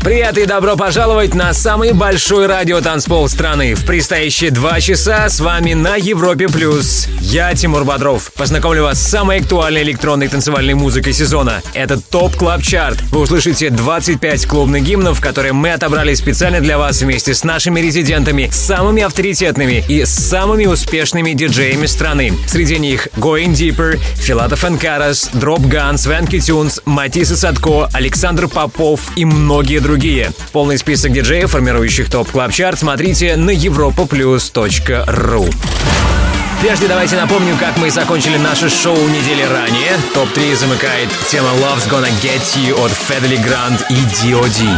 Привет и добро пожаловать на самый большой радиотанцпол страны. В предстоящие два часа с вами на Европе+. плюс. Я Тимур Бодров. Познакомлю вас с самой актуальной электронной танцевальной музыкой сезона. Это Top Club Chart. Вы услышите 25 клубных гимнов, которые мы отобрали специально для вас вместе с нашими резидентами, самыми авторитетными и самыми успешными диджеями страны. Среди них Going Deeper, Филатов Карас, Dropgun, Swanky Tunes, Matisse & Sadko, Александр Попов и многие другие другие. Полный список диджеев, формирующих Top Club Chart смотрите на europaplus.ru. Прежде давайте напомню, как мы закончили наше шоу недели ранее. Топ-3 замыкает тема Love's Gonna Get You от Fedde Le Grand и D.O.D.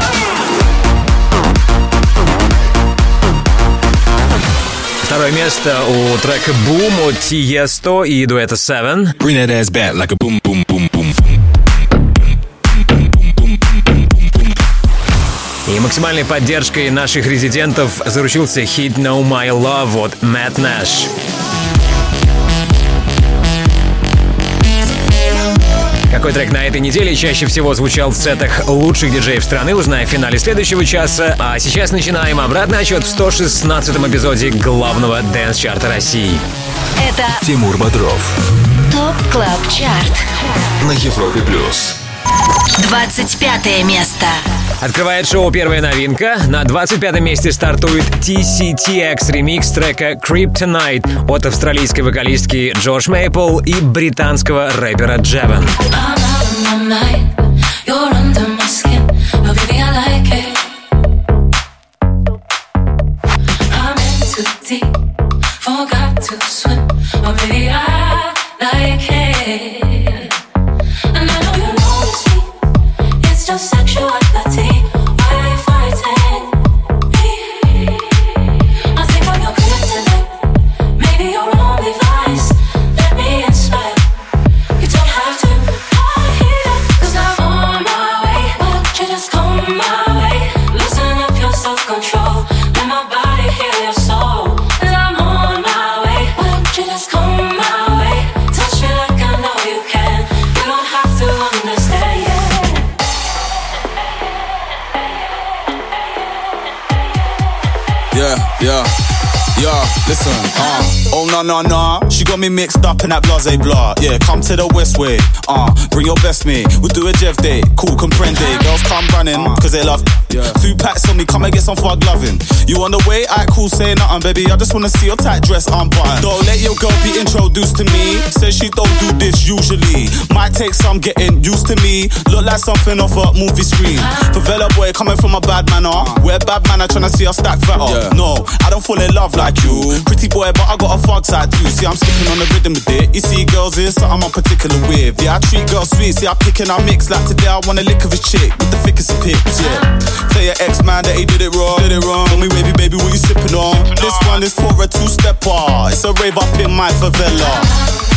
Второе место у трека Boom от Tiesto и дуэта Seven. Bring that ass back like a boom, boom, максимальной поддержкой наших резидентов заручился хит No My Love от Matt Nash. Какой трек на этой неделе чаще всего звучал в сетах лучших диджеев страны, узнаем в финале следующего часа. А сейчас начинаем обратный отчет в 116-м эпизоде главного дэнс-чарта России. Это Тимур Бодров. Top Club Chart. На Европе Плюс. 25 место. Открывает шоу первая новинка. На 25 месте стартует TCTS ремикс трека Creep Tonight от австралийской вокалистки Джош Мейпл и британского рэпера like it. yeah, yeah, listen, uh oh no no no, she got me mixed up in that blase blah. Yeah, come to the west way, uh, bring your best mate. We'll do a Jeff day, cool comprende. Girls come running, cause they love. Yeah. Two packs on me, come and get some fug loving. You on the way? I cool, say nothing, baby. I just wanna see your tight dress unbuttoned. Don't let your girl be introduced to me. Says she don't do this usually. Might take some getting used to me. Look like something off a movie screen. Favela boy coming from a bad manner. We're bad manner trying to see us stack fatter. Yeah. No, I don't fall in love like you. Pretty boy, but I got a fog side too. See, I'm skipping on the rhythm with it. You see, girls is something I'm particular with. Yeah, I treat girls sweet. See, I pick and I mix. Like today, I want a lick of his chick with the thickest of pips. Yeah. Tell your ex man that he did it wrong. Did it wrong. Tell me, baby, baby, what you sipping on? This one is for a two stepper. It's a rave up in my favela.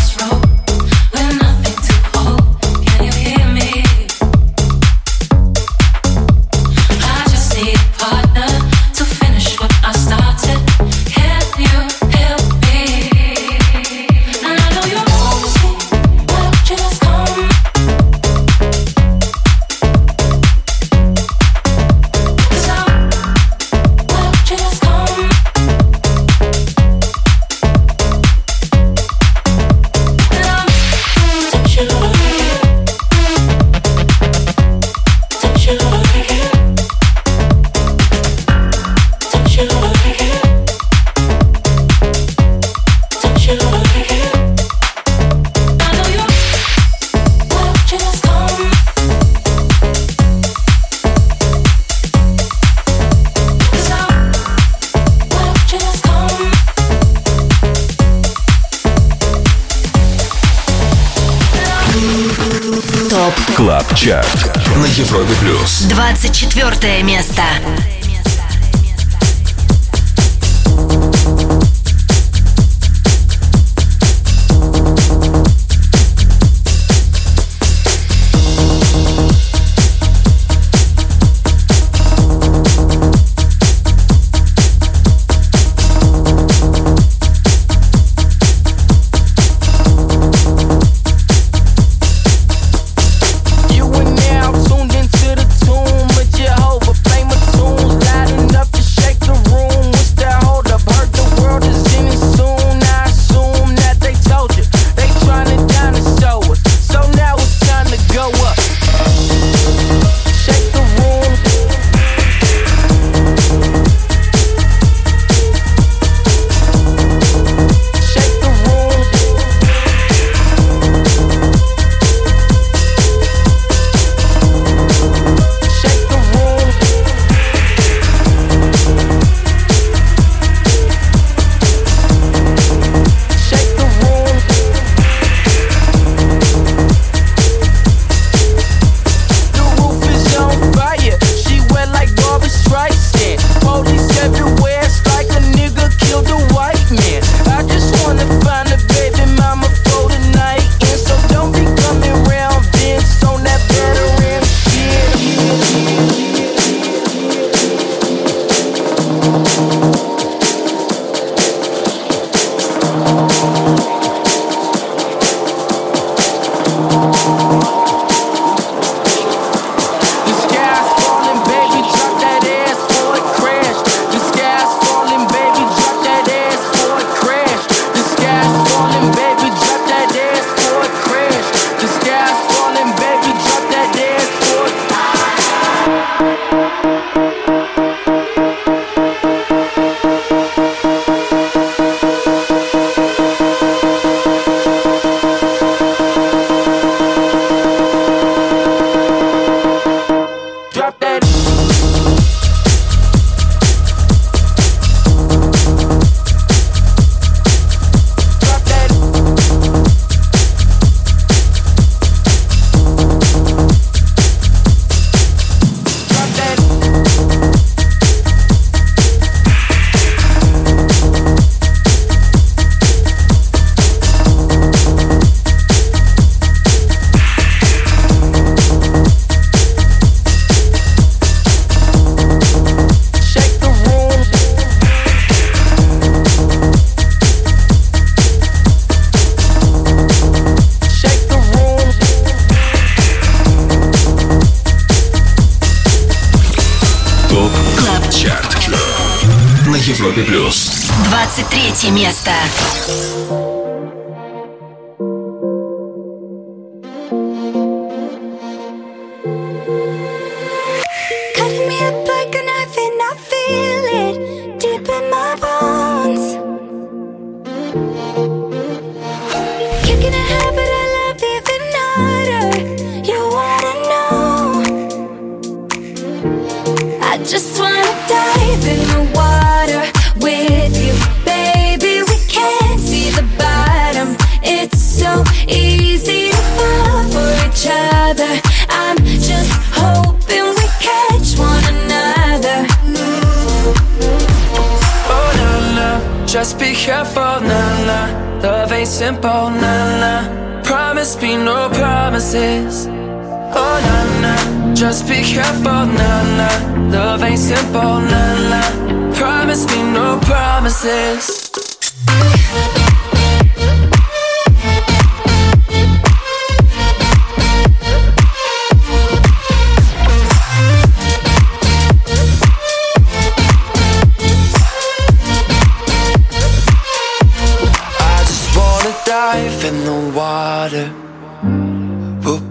Чарт на Европе плюс. 24 место.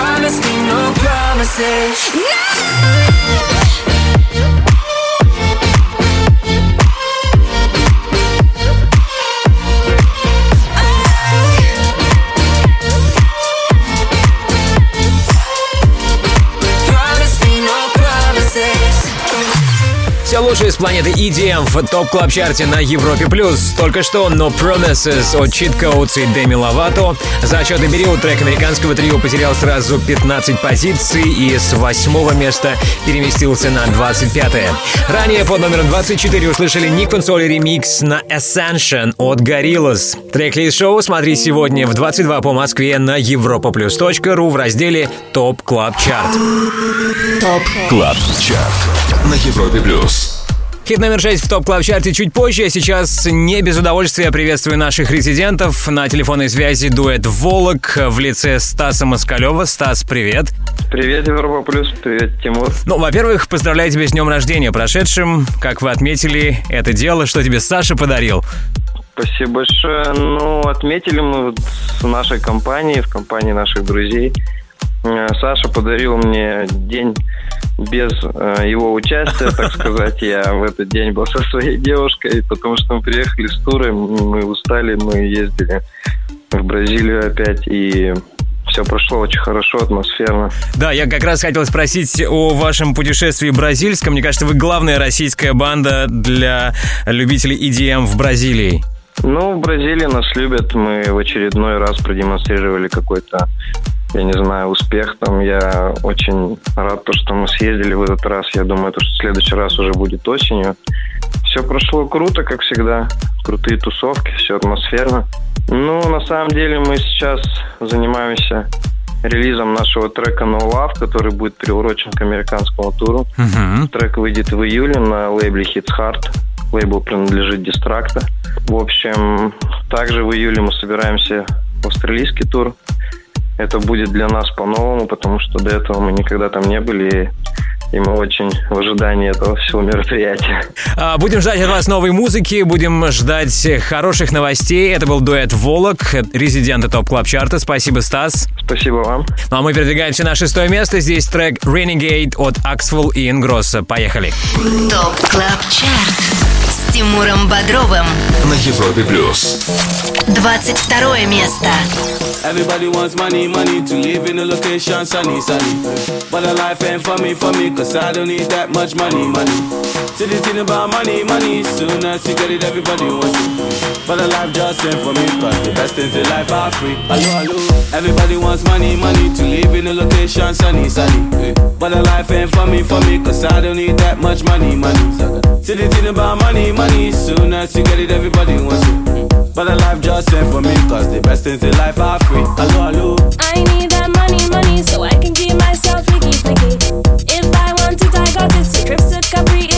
Promise me no promises. No! Лучшее с планеты EDM в топ клаб чарте на Европе+. плюс. Только что No Promises от Cheat Codes и Деми Ловато. За отчетный период трек американского трио потерял сразу 15 позиций и с восьмого места переместился на 25 -е. Ранее под номером 24 услышали Nic Fanciulli ремикс на Ascension от Gorillaz. Трек-лист шоу смотри сегодня в 22 по Москве на europaplus.ru в разделе Top Club Chart. Top Club Chart на Европе Плюс. Хит номер 6 в Top Club Chart'е чуть позже. А сейчас не без удовольствия приветствую наших резидентов. На телефонной связи дуэт «Volac» в лице Стаса Москалева. Стас, привет. Привет, Европа Плюс. Привет, Тимур. Ну, во-первых, поздравляю тебя с днем рождения прошедшим. Как вы отметили это дело, что тебе Саша подарил? Спасибо большое. Ну, отметили мы в нашей компании, в компании наших друзей. Э, Саша подарил мне день без э, его участия, так сказать. Я в этот день был со своей девушкой, потому что мы приехали с туры, мы устали, мы ездили в Бразилию опять, и все прошло очень хорошо, атмосферно. Да, я как раз хотел спросить о вашем путешествии бразильском. Мне кажется, вы главная российская банда для любителей EDM в Бразилии. Ну, в Бразилии нас любят. Мы в очередной раз продемонстрировали какой-то я не знаю, успех там. Я очень рад, то, что мы съездили в этот раз. Я думаю, то, что в следующий раз уже будет осенью. Все прошло круто, как всегда. Крутые тусовки, все атмосферно. Ну, на самом деле мы сейчас занимаемся релизом нашего трека No Love, который будет приурочен к американскому туру. Uh-huh. Трек выйдет в июле на лейбле Hits Heart. Лейбл принадлежит Дистракта. В общем, также в июле мы собираемся в австралийский тур это будет для нас по-новому, потому что до этого мы никогда там не были, и мы очень в ожидании этого всего мероприятия. А, будем ждать от вас новой музыки, будем ждать хороших новостей. Это был дуэт «Volac», резиденты Top Club Chart'а. Спасибо, Стас. Спасибо вам. Ну а мы передвигаемся на шестое место. Здесь трек «Renegade» от Axwell и Ingrosso. Поехали. Top Club Chart Тимуром Бодровым на Европе Плюс. 22 место. Everybody wants money, money to live in a location sunny, sunny. But the life ain't for me, for me, cause I don't need that much money, money. See the thing about money, money, soon as you get it, everybody wants it. But the life just ain't for me Cause the best things in life are free. Hello, hello Everybody wants money, money To live in a location sunny, sunny. But the life ain't for me, for me Cause I don't need that much money, money. See the thing about money, money. Soon as you get it, everybody wants it. But the life just ain't for me Cause the best things in life are free. Hello, hello I need that money, money So I can keep myself freaky, freaky If I want to, I got this trips to Capri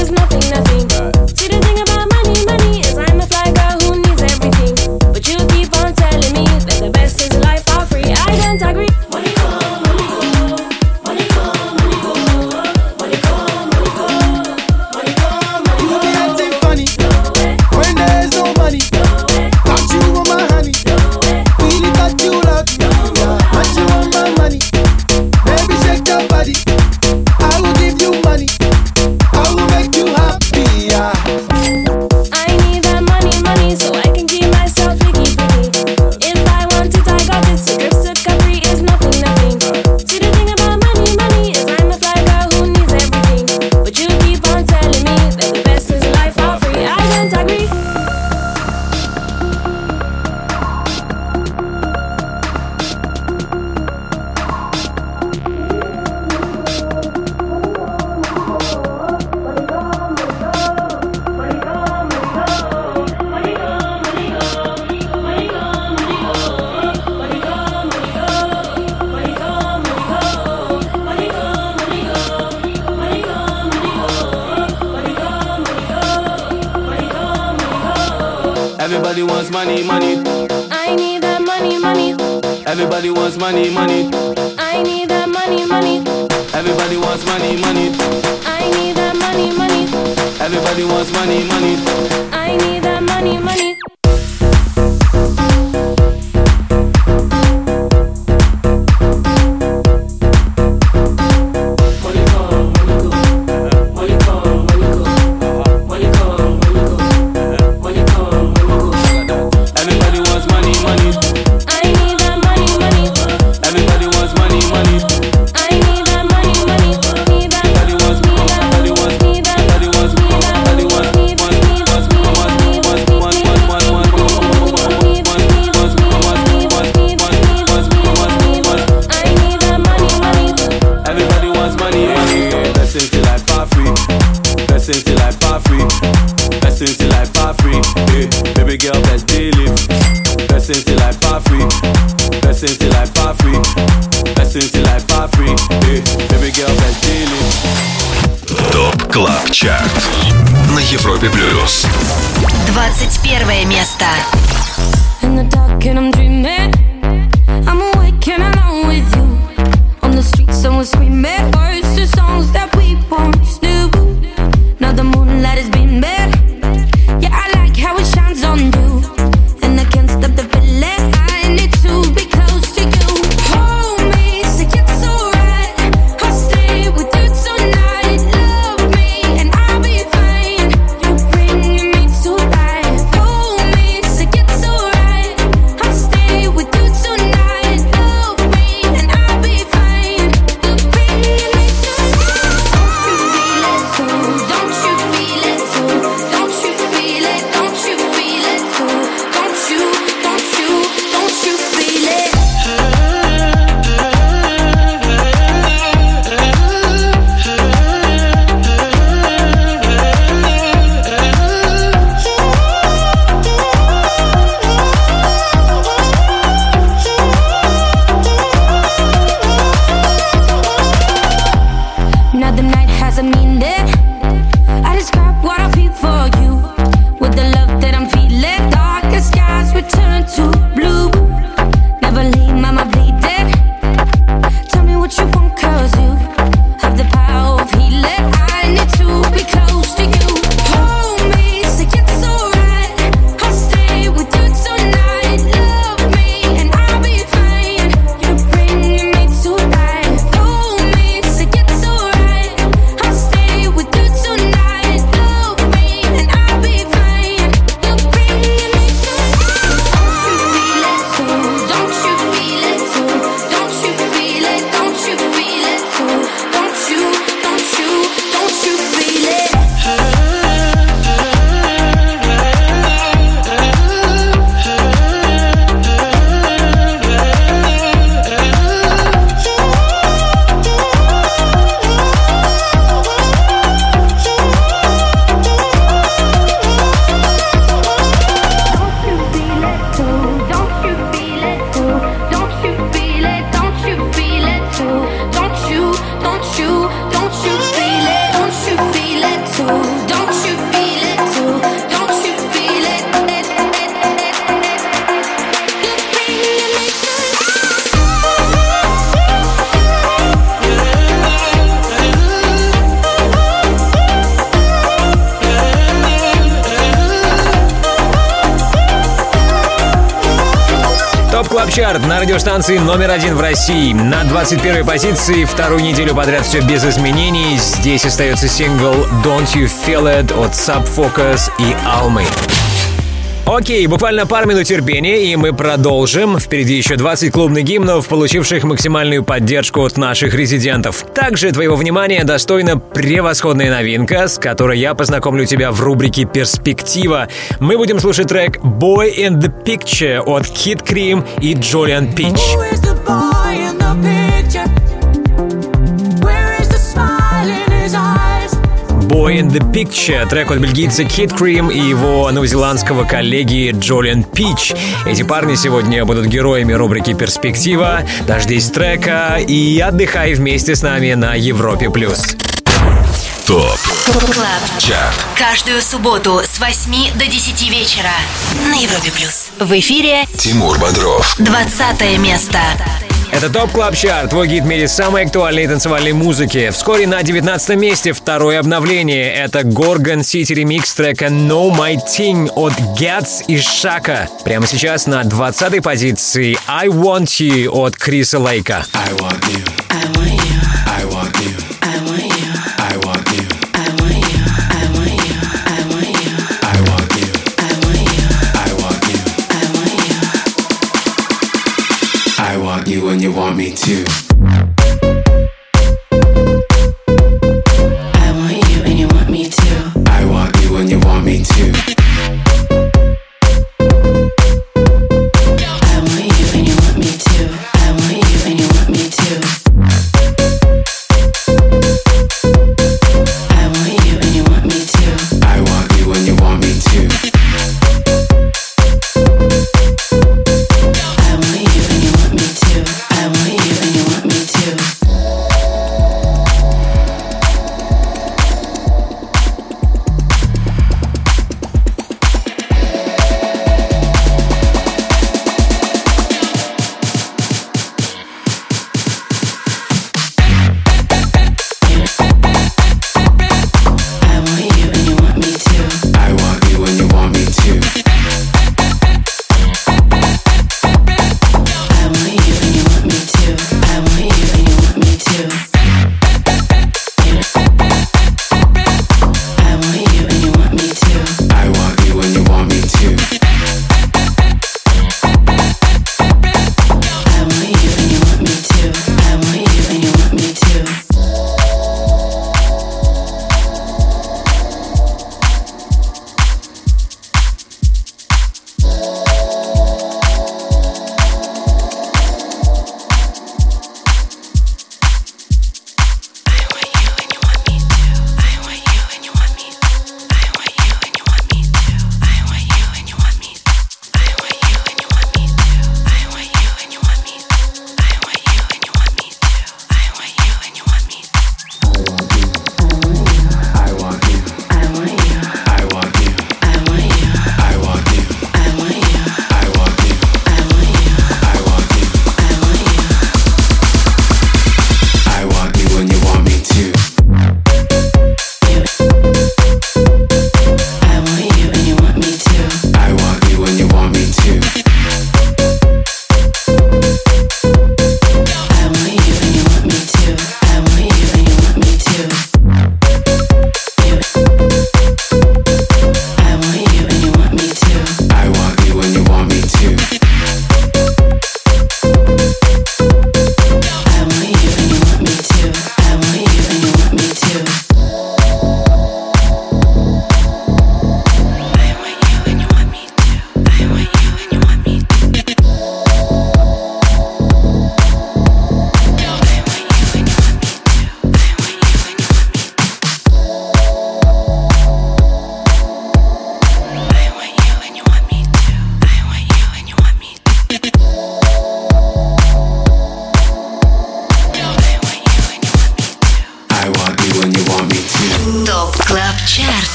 free. Blessings till I far free. Blessings till I far free. Hey, baby girl, let's deal it. Топ Клаб Чарт на Европе Плюс. 21 место. In the dark and I'm dreaming. I'm awake and alone with you. On the streets, someone screaming. Words to songs that радиостанции номер один в России. На 21 позиции вторую неделю подряд все без изменений. Здесь остается сингл Don't You Feel It от Subfocus и Almy. Окей, буквально пару минут терпения, и мы продолжим. Впереди еще 20 клубных гимнов, получивших максимальную поддержку от наших резидентов. Также твоего внимания достойна превосходная новинка, с которой я познакомлю тебя в рубрике «Перспектива». Мы будем слушать трек «Boy in the Picture» от Kid Cream и Джолиан Пич. Picture, трек от бельгийца Kid Cream и его новозеландского коллеги Джолиан Пич. Эти парни сегодня будут героями рубрики «Перспектива». Дождись трека и отдыхай вместе с нами на Европе+. плюс. ТОП КЛАБ ЧАРТ Каждую субботу с 8 до 10 вечера на Европе+. плюс. В эфире Тимур Бодров 20 место. Это Top Club Chart, твой гид в мире самой актуальной танцевальной музыки. Вскоре на 19 месте второе обновление. Это Gorgon City ремикс трека Not My Thing от Gats и Шака. Прямо сейчас на 20 позиции I Want You от Криса Лейка. I want you. I want you. I want you. I want you. Want me too.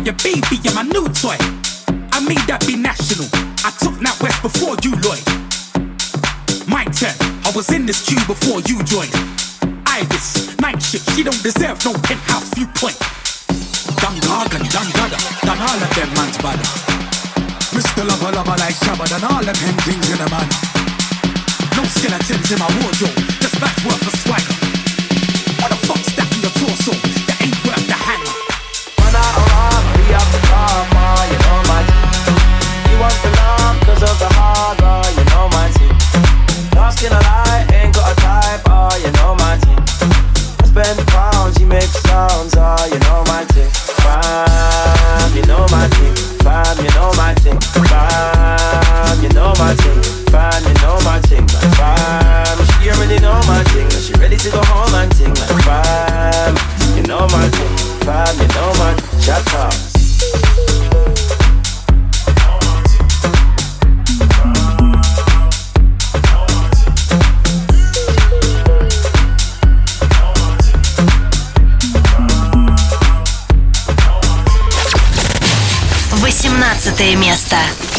for your baby, you're my new toy. I made that be national. I took that west before you, Lloyd. My turn. I was in this queue before you joined. Ibis, night shift. She don't deserve no penthouse viewpoint. Dangagan, dangada, than all of them man's bad. Mr. Lover, lover like Shabba, and all them hen things in a man. No skeletons in my wardrobe. Just back. Марта.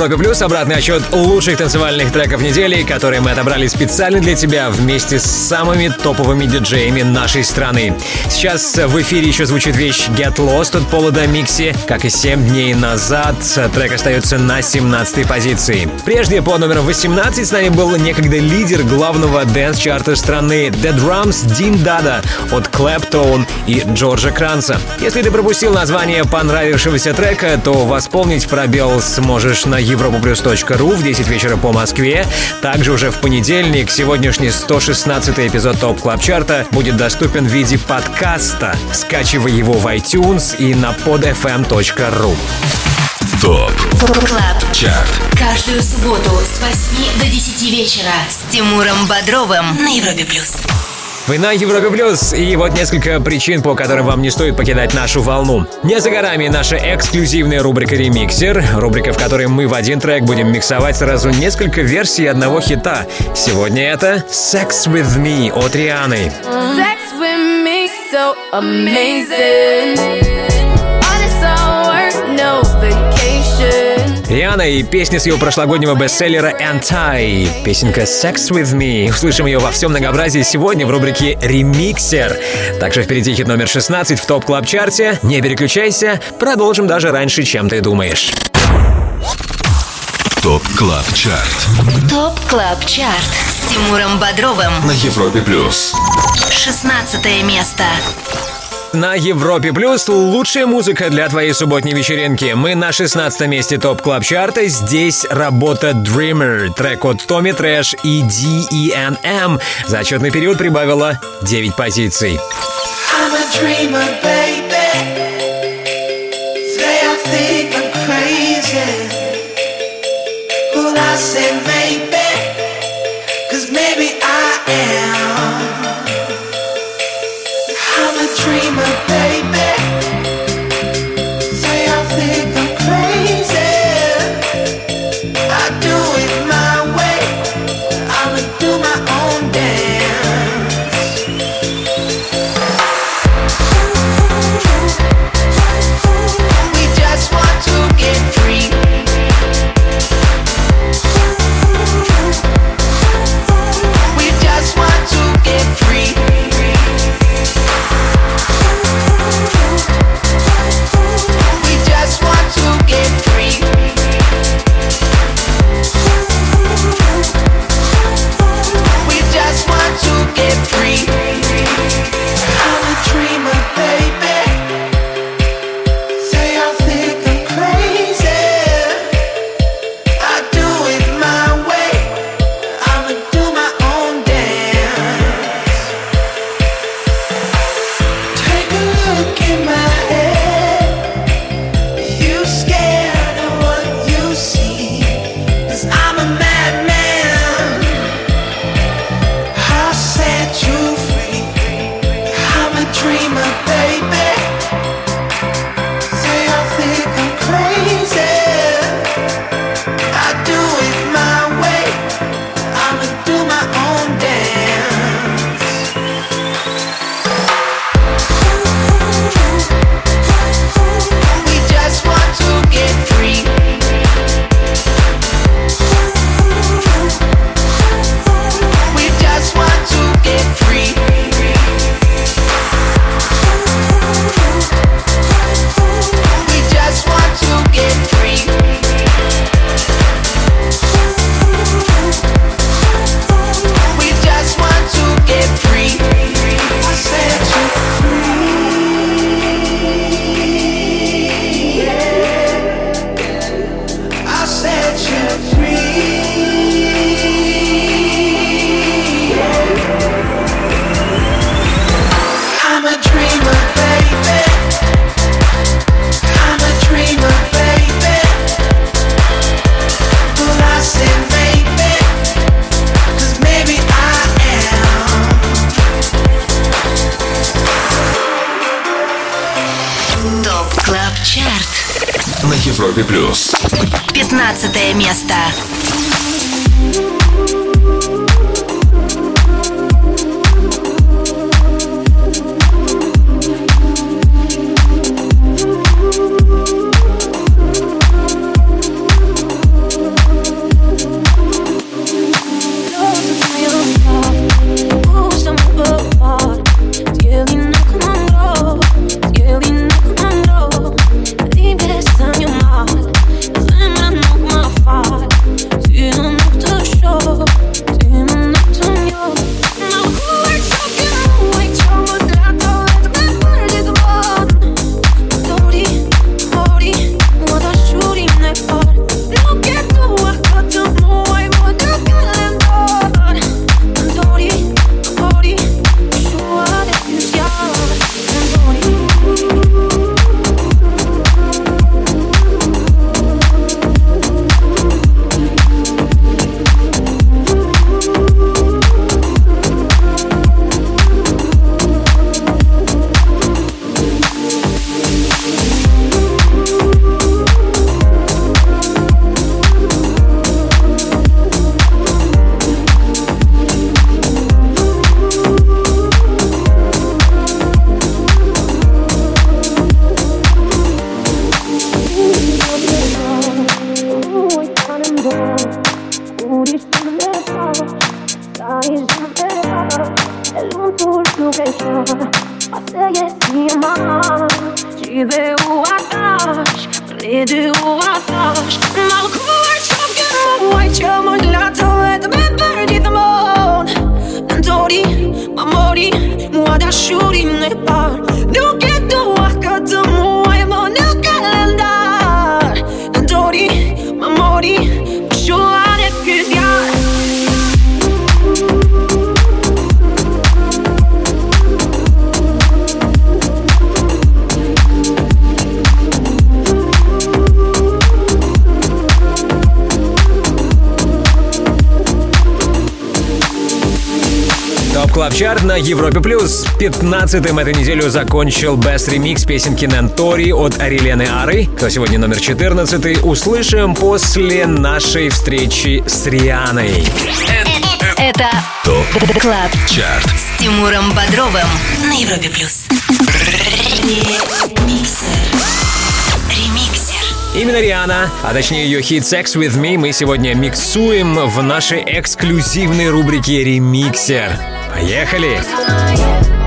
Европе Плюс обратный отчет лучших танцевальных треков недели, которые мы отобрали специально для тебя вместе с самыми топовыми диджеями нашей страны. Сейчас в эфире еще звучит вещь Get Lost от Пола Микси. Как и 7 дней назад, трек остается на 17 позиции. Прежде по номеру 18 с нами был некогда лидер главного дэнс-чарта страны The Drums Дин Дада от Claptone и Джорджа Кранца. Если ты пропустил название понравившегося трека, то восполнить пробел сможешь на europaplus.ru в 10 вечера по Москве. Также уже в понедельник сегодняшний 116 эпизод Top Club Чарта будет доступен в виде подкаста. Скачивай его в iTunes и на podfm.ru. Top Club ЧАРТ Каждую субботу с 8 до 10 вечера с Тимуром Бодровым на Европе плюс. Вы на Европе Плюс, и вот несколько причин, по которым вам не стоит покидать нашу волну. Не за горами наша эксклюзивная рубрика «Ремиксер», рубрика, в которой мы в один трек будем миксовать сразу несколько версий одного хита. Сегодня это «Sex With Me» от Рианы. Sex with me so amazing. Риана и песня с ее прошлогоднего бестселлера «Anti». Песенка «Sex With Me». Услышим ее во всем многообразии сегодня в рубрике «Ремиксер». Также впереди хит номер 16 в Top Club Чарте. Не переключайся, продолжим даже раньше, чем ты думаешь. Top Club ЧАРТ Top Club Чарт с Тимуром Бодровым. На Европе Плюс 16 место. На Европе Плюс лучшая музыка для твоей субботней вечеринки. Мы на 16 месте Top Club чарта. Здесь работа Dreamer, трек от Tommy Trash и D.E.N.M. За отчетный период прибавила 9 позиций. I'm a dreamer, baby. 15-м эту неделю закончил Best Remix песенки Нантори от Арилены Ары. Кто сегодня номер 14 услышим после нашей встречи с Рианой. Это ТОП КЛАБ ЧАРТ с Тимуром Бодровым на Европе Плюс. Именно Риана, а точнее ее хит Sex With Me мы сегодня миксуем в нашей эксклюзивной рубрике «Ремиксер». Поехали! my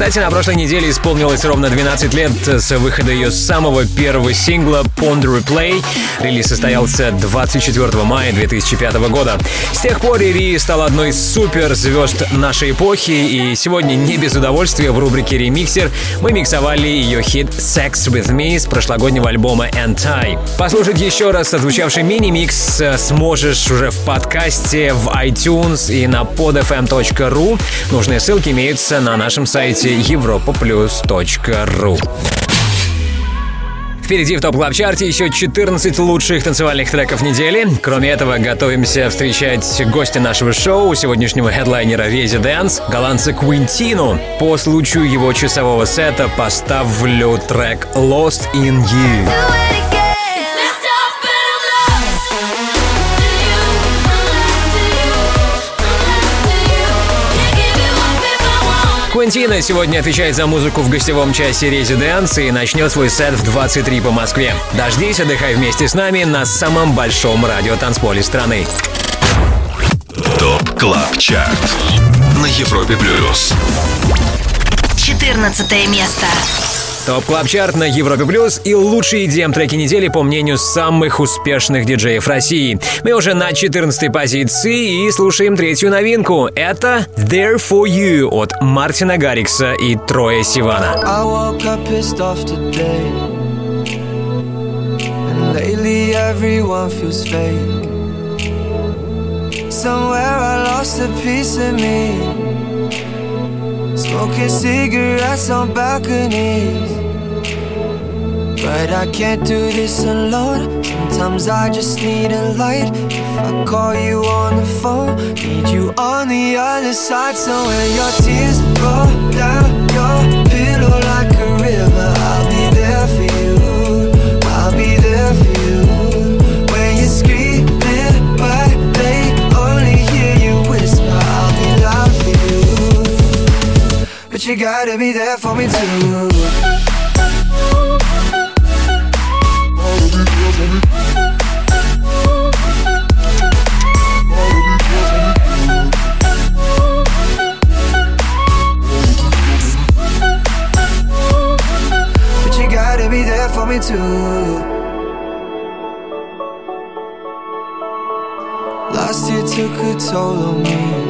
Кстати, на прошлой неделе исполнилось ровно 12 лет с выхода ее самого первого сингла Pond Replay. Релиз состоялся 24 мая 2005 года. С тех пор Ри стала одной из суперзвезд нашей эпохи, и сегодня не без удовольствия в рубрике «Ремиксер» мы миксовали ее хит «Sex With Me» с прошлогоднего альбома «Anti». Послушать еще раз отзвучавший мини-микс сможешь уже в подкасте, в iTunes и на podfm.ru. Нужные ссылки имеются на нашем сайте europaplus.ru. Впереди в топ клаб чарте еще 14 лучших танцевальных треков недели. Кроме этого, готовимся встречать гостя нашего шоу, сегодняшнего хедлайнера Residents, голландца Квинтину. По случаю его часового сета поставлю трек Lost in You. Квентина сегодня отвечает за музыку в гостевом часе Residence и начнет свой сет в 23 по Москве. Дождись, отдыхай вместе с нами на самом большом радиотанцполе страны. Top Club ЧАРТ на Европе Плюс. 14 место. Top Club Чарт на Европе Плюс и лучшие EDM треки недели по мнению самых успешных диджеев России. Мы уже на 14 позиции и слушаем третью новинку. Это There For You от Мартина Гаррикса и Троя Сивана. Somewhere I lost a piece of me. Smoking cigarettes on balconies. But I can't do this alone. Sometimes I just need a light. If I call you on the phone, need you on the other side. So when your tears roll down your you. Gotta be there for me too. But you gotta be there for me too. Last year took a toll on me.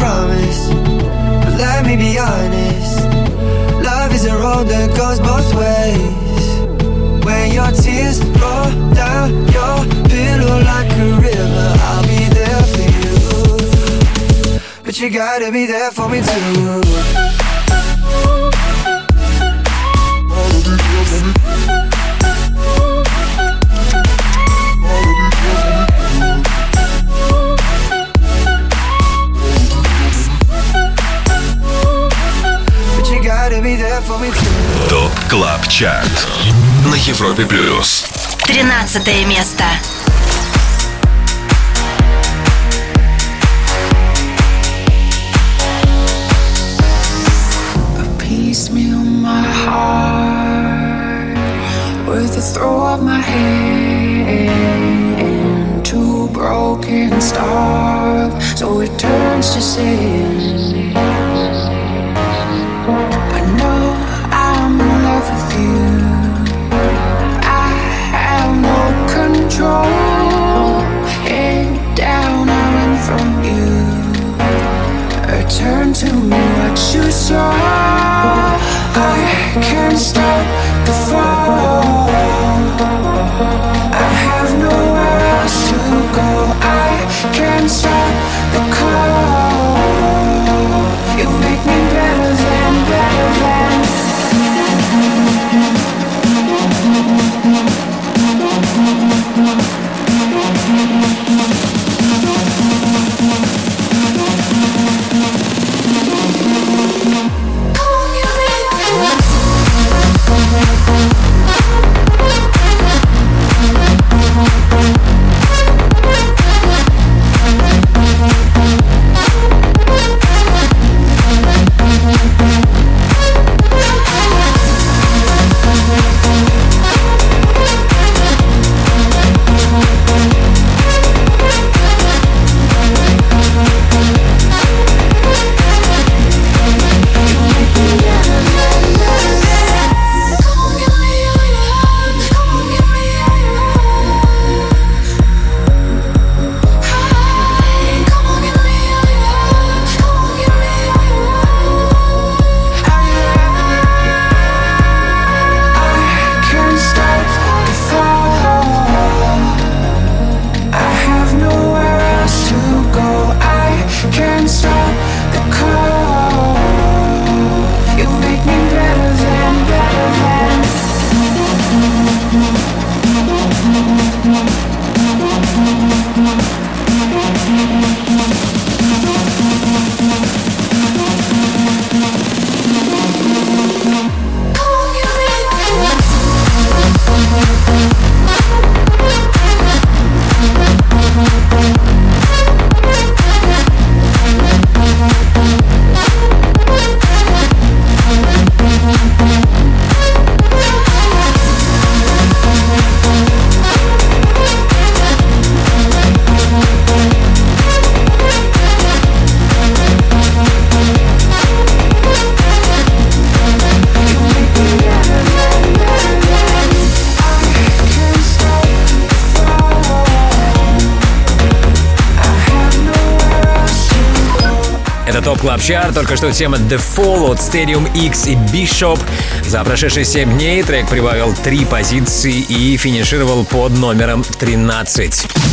promise. But let me be honest. Love is a road that goes both ways. When your tears roll down your pillow like a river, I'll be there for you. But you gotta be there for me too. КЛАБ ЧАРТ на Европе Плюс. 13 место. piecemeal my heart with the throw of my hand into broken starve so it turns to sin I can't stop Чарт. Только что тема The Fall от Stadium X и Bishop. За прошедшие 7 дней трек прибавил 3 позиции и финишировал под номером 13.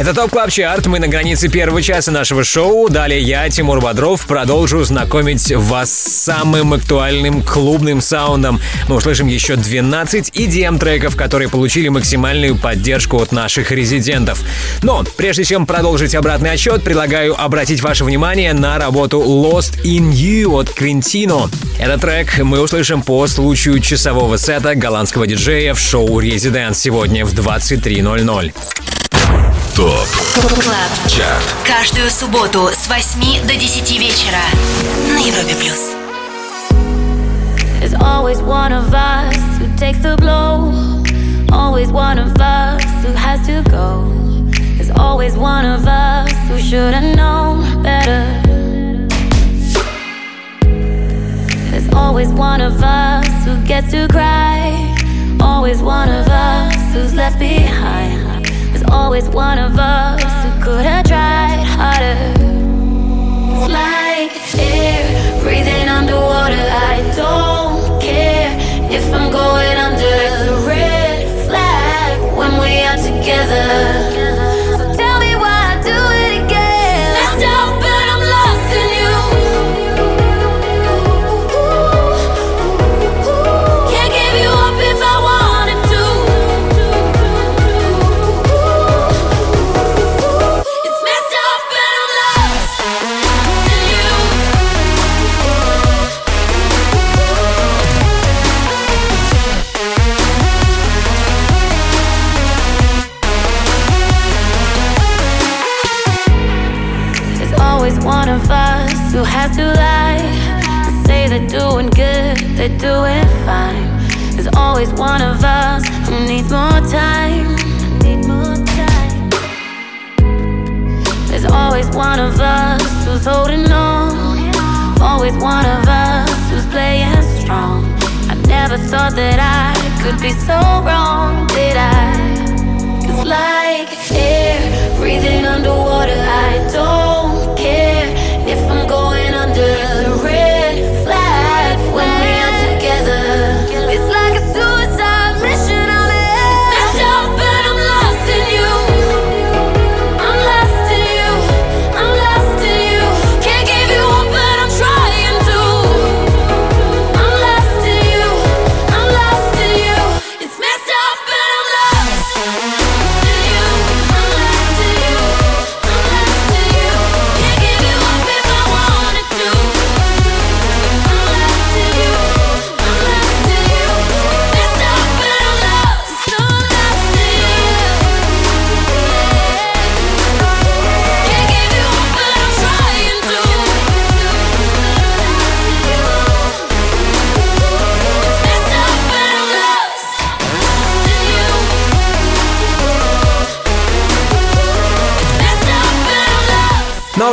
Это Top Club Чарт. Мы на границе первого часа нашего шоу. Далее я, Тимур Бодров, продолжу знакомить вас с самым актуальным клубным саундом. Мы услышим еще 12 EDM-треков, которые получили максимальную поддержку от наших резидентов. Но прежде чем продолжить обратный отсчет, предлагаю обратить ваше внимание на работу Lost in You от Quintino. Этот трек мы услышим по случаю часового сета голландского диджея в шоу Residence сегодня в 23.00. ТОП Клаб. Чарт. Каждую субботу с 8 до 10 вечера на Европе плюс. There's always one of us who takes the blow. Always one of us who has to go. There's always one of us who should have known better. There's always one of us who gets to cry. Always one of us who's left behind. There's always one of us who could have tried harder. It's like air breathing underwater. I don't care if I'm going under. It's a red flag when we are together. They're doing fine. There's always one of us who needs more time. Need more time. There's always one of us who's holding on. Always one of us who's playing strong. I never thought that I could be so wrong, did I? Cause like air breathing underwater, I don't care if I'm going under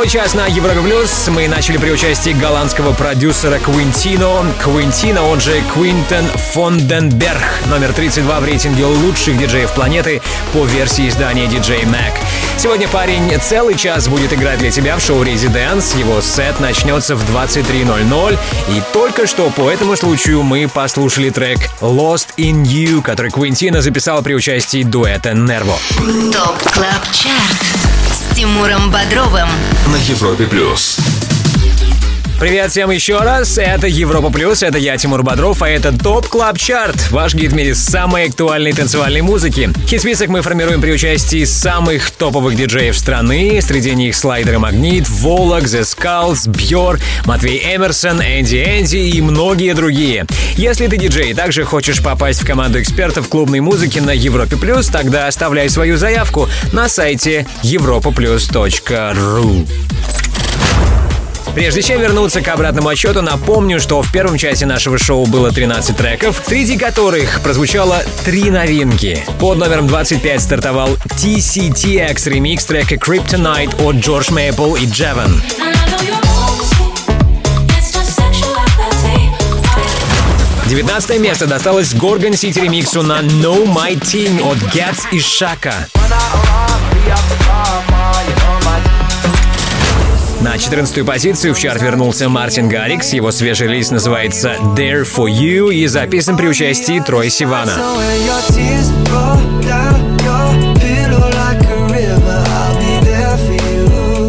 Новый час на Европе Плюс мы начали при участии голландского продюсера Квинтино. Квинтино, он же Квинтен Фонденберг, номер 32 в рейтинге лучших диджеев планеты по версии издания DJ Mag. Сегодня парень целый час будет играть для тебя в шоу Residence. Его сет начнется в 23.00. И только что по этому случаю мы послушали трек Lost in You, который Квинтино записал при участии дуэта Нерво. Top Club Чарт Тимуром Бодровым. На Европе плюс. Привет всем еще раз, это Европа Плюс, это я, Тимур Бодров, а это Top Club Чарт, ваш гид в мире самой актуальной танцевальной музыки. Хит-список мы формируем при участии самых топовых диджеев страны, среди них Слайдер и Magnit, Volac, The Skulls, Бьор, Матвей Эмерсон, Энди Энди и многие другие. Если ты диджей и также хочешь попасть в команду экспертов клубной музыки на Европе Плюс, тогда оставляй свою заявку на сайте europaplus.ru. Прежде чем вернуться к обратному отсчету, напомню, что в первом часе нашего шоу было 13 треков, среди которых прозвучало три новинки. Под номером 25 стартовал TCTX ремикс трека Kryptonite от Джордж Мейпл и Джеван. 19 место досталось Горгон Сити ремиксу на No My Thing от Gats и Шака. На 14-ю позицию в чарт вернулся Мартин Гарикс, Его свежий релиз называется «There for You» и записан при участии Трой Сивана.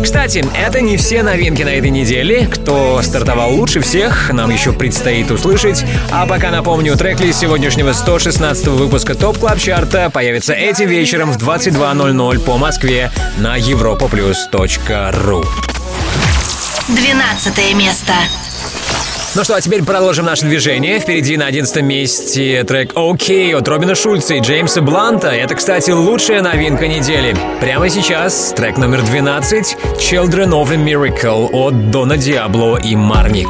Кстати, это не все новинки на этой неделе. Кто стартовал лучше всех, нам еще предстоит услышать. А пока напомню, трек лист сегодняшнего 116 выпуска Top Club Чарта появится этим вечером в 22.00 по Москве на europoplus.ru. 12 место. Ну что, а теперь продолжим наше движение. Впереди на 11 месте трек ОК от Робина Шульца и Джеймса Бланта. Это, кстати, лучшая новинка недели. Прямо сейчас трек номер 12 «Children of a Miracle» от Дона Диабло и Марник.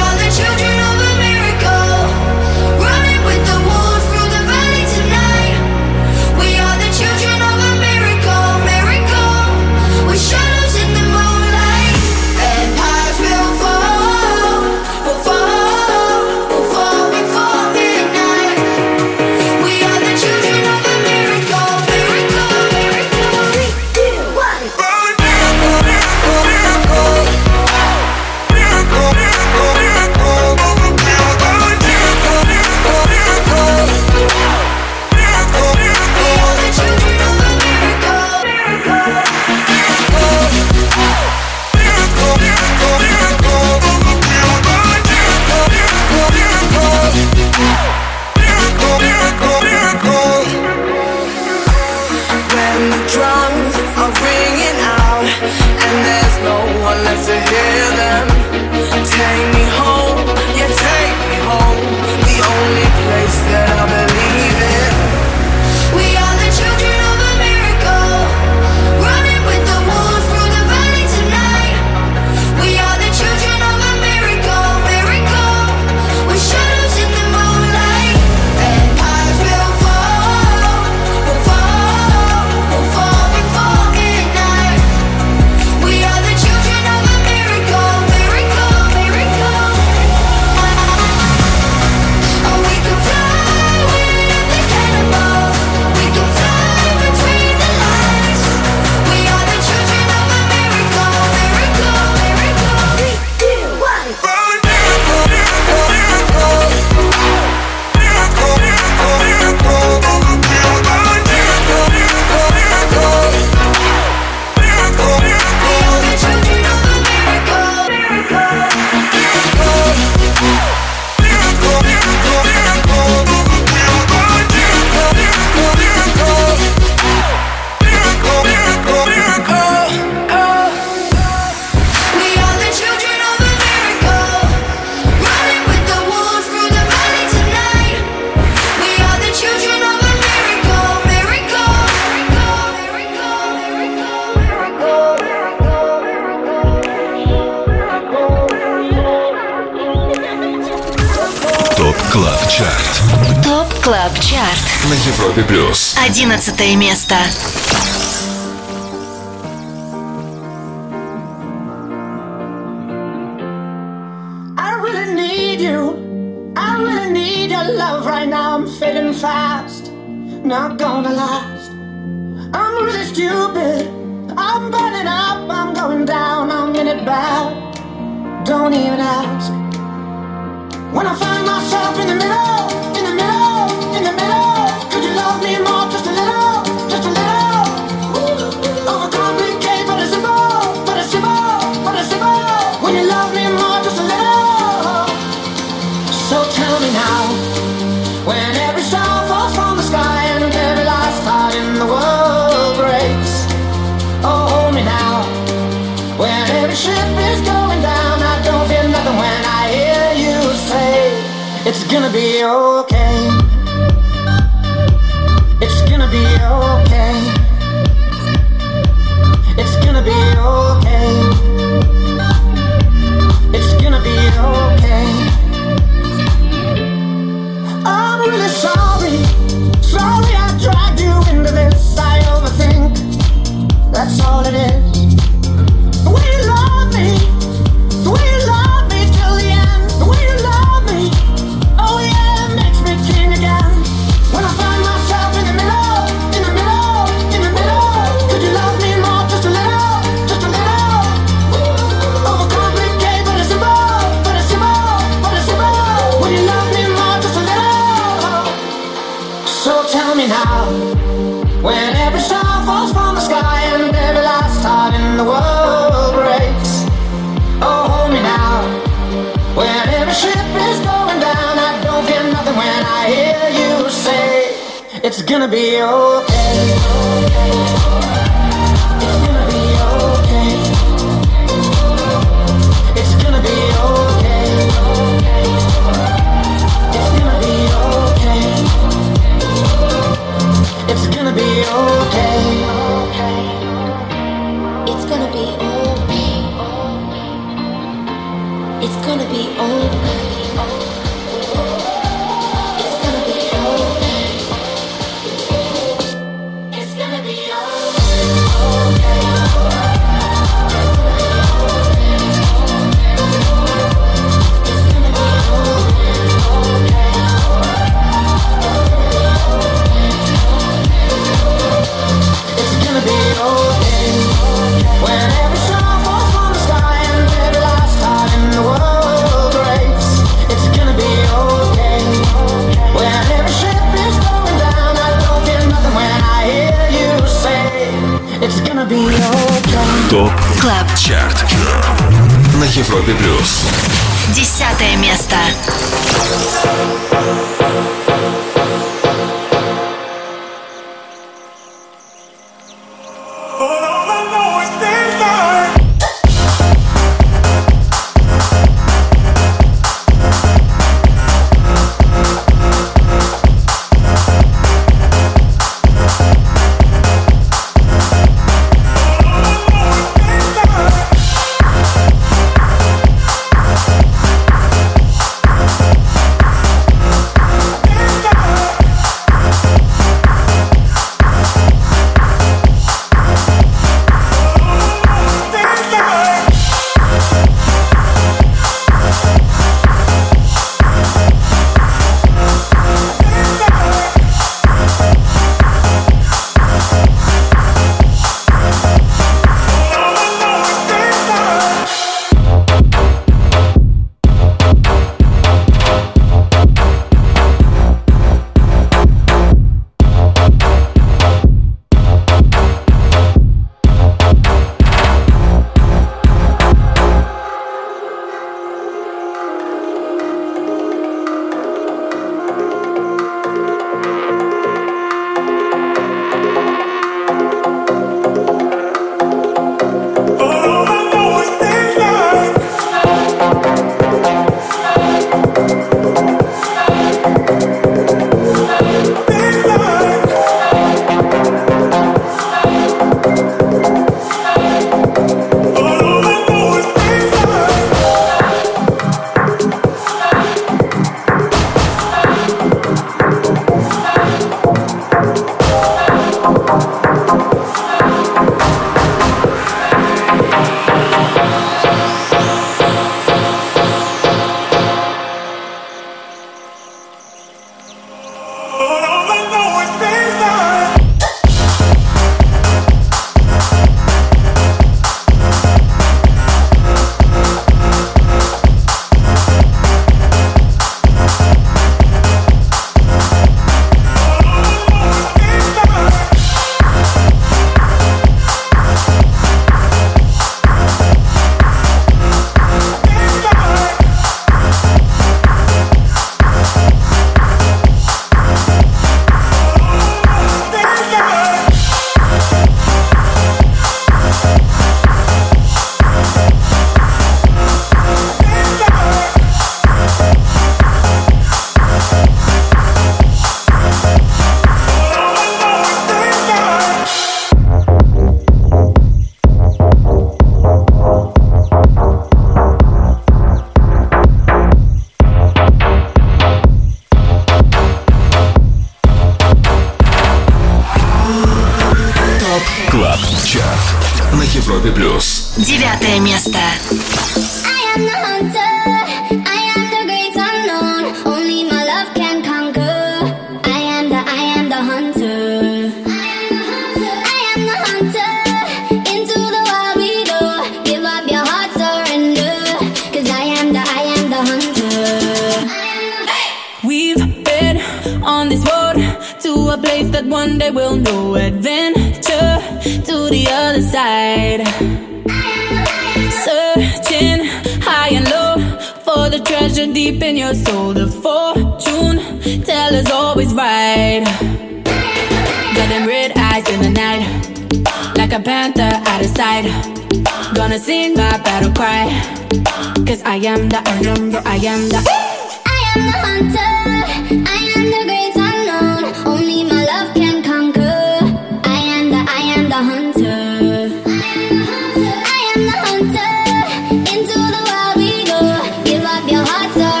dark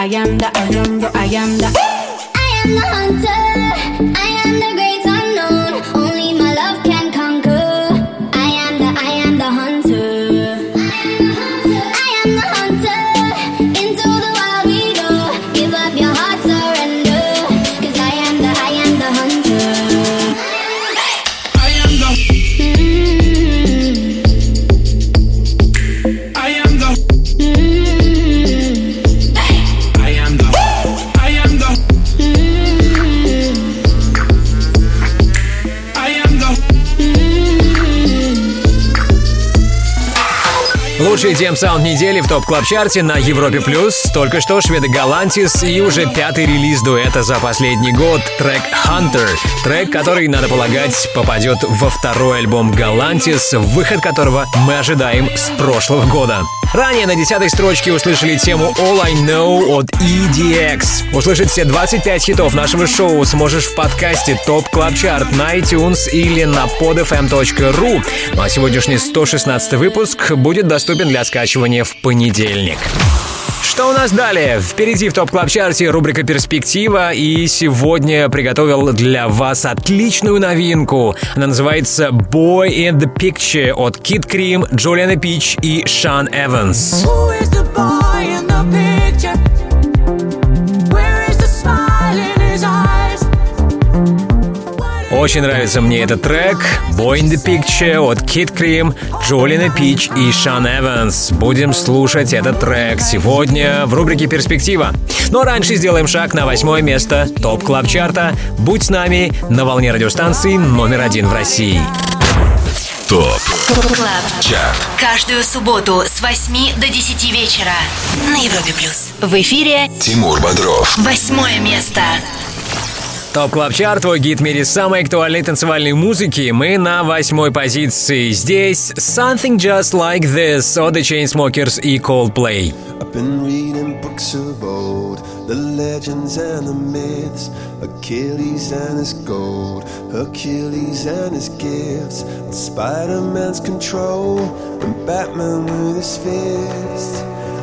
I am the, I am the, I am the. I am the hunter. I am the great Тем саунд недели в Top Club чарте на Европе плюс. Только что шведы Galantis и уже пятый релиз дуэта за последний год трек Hunter. Трек, который, надо полагать, попадет во второй альбом Galantis, выход которого мы ожидаем с прошлого года. Ранее на десятой строчке услышали тему All I Know от EDX. Услышать все 25 хитов нашего шоу сможешь в подкасте Top Club Чарт на iTunes или на podfm.ru. Ну а сегодняшний 116 выпуск будет доступен для скачивания в понедельник. Что у нас далее? Впереди в Top Club Чарте рубрика «Перспектива» и сегодня приготовил для вас отличную новинку. Она называется «Boy in the Picture» от Kid Crème, Джулиана Пич и Шан Эванс. Who is the boy Очень нравится мне этот трек «Boy in the Picture» от Kid Crème, Джулиана Пич и Шан Эванс. Будем слушать этот трек сегодня в рубрике «Перспектива». Но раньше сделаем шаг на восьмое место Top Club Чарта. Будь с нами на волне радиостанции номер один в России. Top Club. ЧАРТ Каждую субботу с 8 до 10 вечера на Европе плюс. В эфире Тимур Бодров восьмое место. ТОП Клаб Чарт, твой гид в мире самой актуальной танцевальной музыки. Мы на восьмой позиции. Здесь Something Just Like This от The Chainsmokers и Coldplay. I've been reading books of old, the legends and the myths, Achilles and his gold, Hercules and his gifts, and Spider Man's control, and Batman with his fist.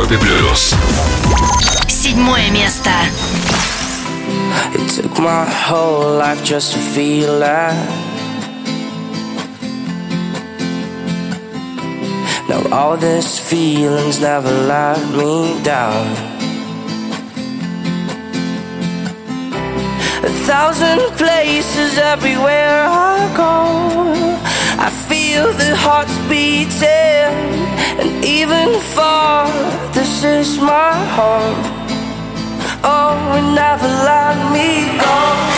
Европе Плюс. Седьмое место. It took my whole life just to feel that. Now all these feelings never let me down. A thousand places everywhere I go. I feel the hearts beating, and even far, this is my home. Oh, and never let me go.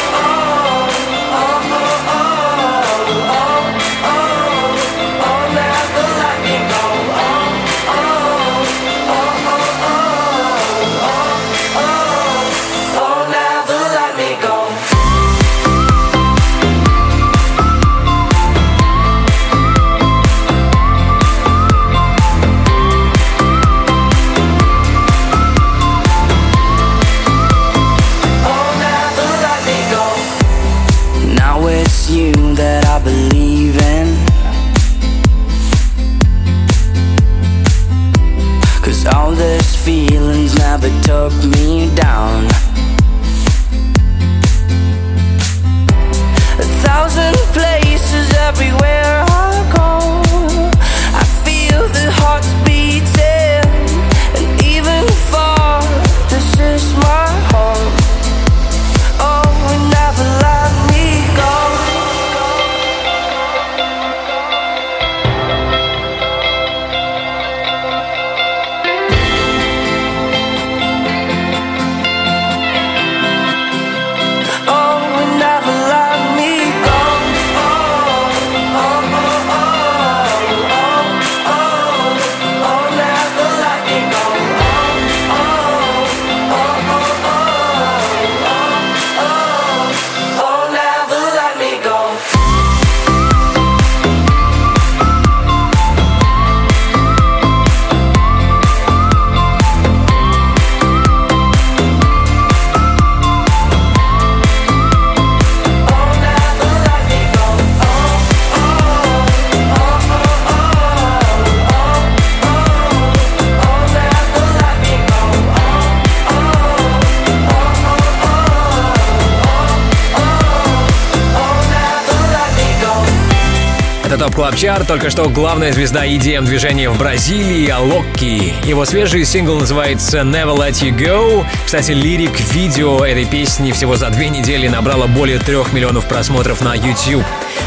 Club Чарт, только что главная звезда EDM движения в Бразилии, Alok. Его свежий сингл называется Never Let You Go. Кстати, lyric video этой песни всего за две недели набрало более трех миллионов просмотров на YouTube.